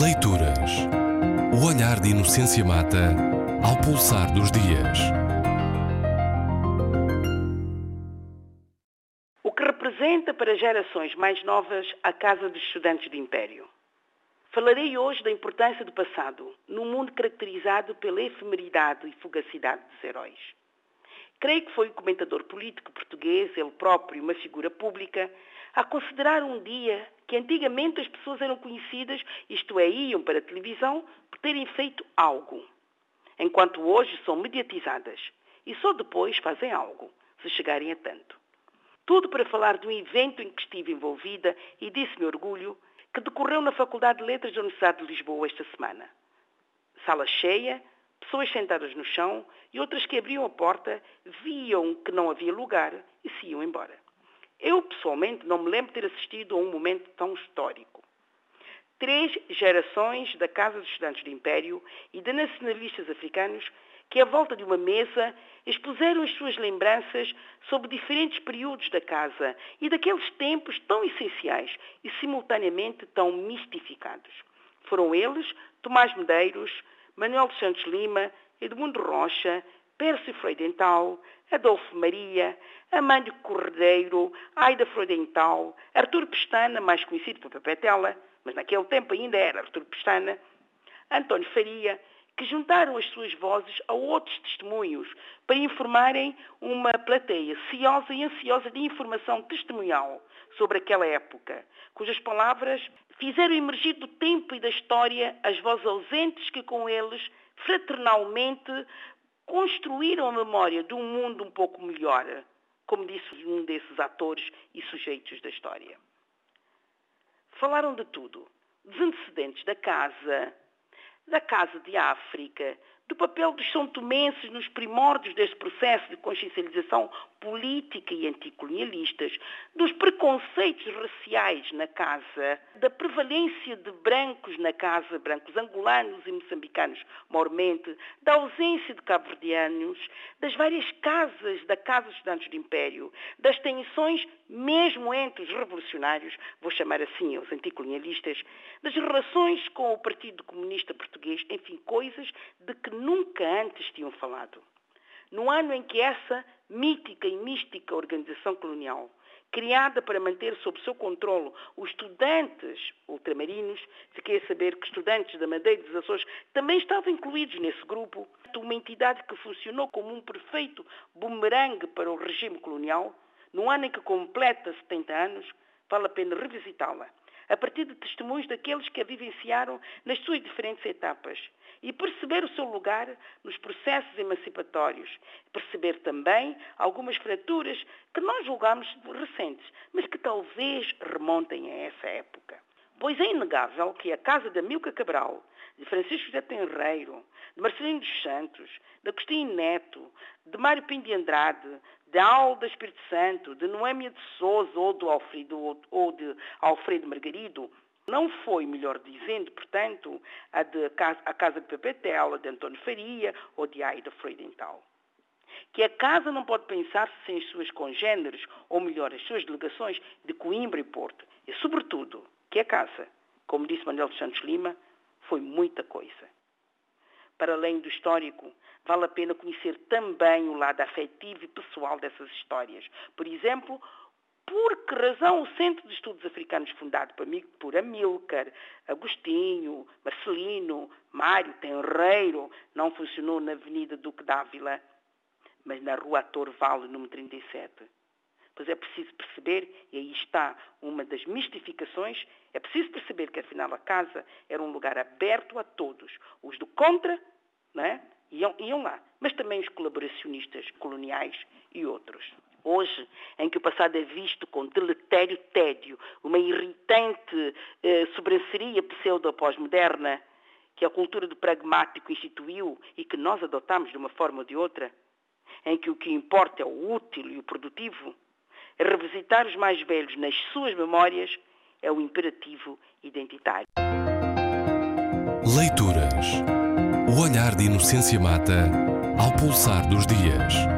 Leituras. O olhar de Inocência Mata ao pulsar dos dias. O que representa para gerações mais novas a Casa dos Estudantes de Império. Falarei hoje da importância do passado, num mundo caracterizado pela efemeridade e fugacidade dos heróis. Creio que foi o comentador político português, ele próprio uma figura pública, a considerar um dia que antigamente as pessoas eram conhecidas, isto é, iam para a televisão, por terem feito algo, enquanto hoje são mediatizadas e só depois fazem algo, se chegarem a tanto. Tudo para falar de um evento em que estive envolvida e disse-me orgulho que decorreu na Faculdade de Letras da Universidade de Lisboa esta semana. Sala cheia, pessoas sentadas no chão e outras que abriam a porta, viam que não havia lugar e se iam embora. Eu, pessoalmente, não me lembro de ter assistido a um momento tão histórico. Três gerações da Casa dos Estudantes do Império e de nacionalistas africanos que, à volta de uma mesa, expuseram as suas lembranças sobre diferentes períodos da casa e daqueles tempos tão essenciais e simultaneamente tão mistificados. Foram eles Tomás Medeiros, Manuel dos Santos Lima, Edmundo Rocha, Pércio Freudental, Adolfo Maria, Amândio Cordeiro, Aida Freudental, Artur Pestana, mais conhecido por Papetela, mas naquele tempo ainda era Artur Pestana, António Faria, que juntaram as suas vozes a outros testemunhos para informarem uma plateia ciosa e ansiosa de informação testemunhal sobre aquela época, cujas palavras fizeram emergir do tempo e da história as vozes ausentes que com eles, fraternalmente, construíram a memória de um mundo um pouco melhor, como disse um desses atores e sujeitos da história. Falaram de tudo, dos antecedentes da casa, da Casa de África, do papel dos são tomenses nos primórdios deste processo de consciencialização política e anticolonialistas, dos preconceitos raciais na casa, da prevalência de brancos na casa, brancos angolanos e moçambicanos mormente, da ausência de cabo-verdianos, das várias casas da Casa dos Estudantes do Império, das tensões mesmo entre os revolucionários, vou chamar assim os anticolonialistas, das relações com o Partido Comunista Português, enfim, coisas de que nunca antes tinham falado. No ano em que essa mítica e mística organização colonial, criada para manter sob seu controle os estudantes ultramarinos, fiquei a saber que estudantes da Madeira e dos Açores também estavam incluídos nesse grupo, uma entidade que funcionou como um perfeito bumerangue para o regime colonial, no ano em que completa 70 anos, vale a pena revisitá-la a partir de testemunhos daqueles que a vivenciaram nas suas diferentes etapas e perceber o seu lugar nos processos emancipatórios. Perceber também algumas fraturas que nós julgamos recentes, mas que talvez remontem a essa época. Pois é inegável que a casa de Milka Cabral, de Francisco José Tenreiro, de Marcelino dos Santos, de Agostinho Neto, de Mário Pinto de Andrade, de Alda Espírito Santo, de Noémia de Souza ou, do Alfredo, ou de Alfredo Margarido, não foi, melhor dizendo, portanto, a, de, a Casa de Pepetela, de António Faria ou de Aida Freudental. Que a Casa não pode pensar-se sem as suas congêneres, ou melhor, as suas delegações de Coimbra e Porto. E, sobretudo, que a Casa, como disse Manuel Santos Lima, foi muita coisa. Para além do histórico, vale a pena conhecer também o lado afetivo e pessoal dessas histórias. Por exemplo, por que razão o Centro de Estudos Africanos, fundado por Amilcar, Agostinho, Marcelino, Mário Tenreiro, não funcionou na Avenida Duque d'Ávila, mas na Rua Ator Vale, número 37? Pois é preciso perceber, e aí está uma das mistificações, é preciso perceber que afinal a casa era um lugar aberto a todos, os do contra, né? iam, iam lá, mas também os colaboracionistas coloniais e outros. Hoje, em que o passado é visto com deletério tédio, uma irritante eh, sobranceria pseudo-pós-moderna, que a cultura do pragmático instituiu e que nós adotamos de uma forma ou de outra, em que o que importa é o útil e o produtivo, revisitar os mais velhos nas suas memórias é o imperativo identitário. Leituras. O olhar de Inocência Mata ao pulsar dos dias.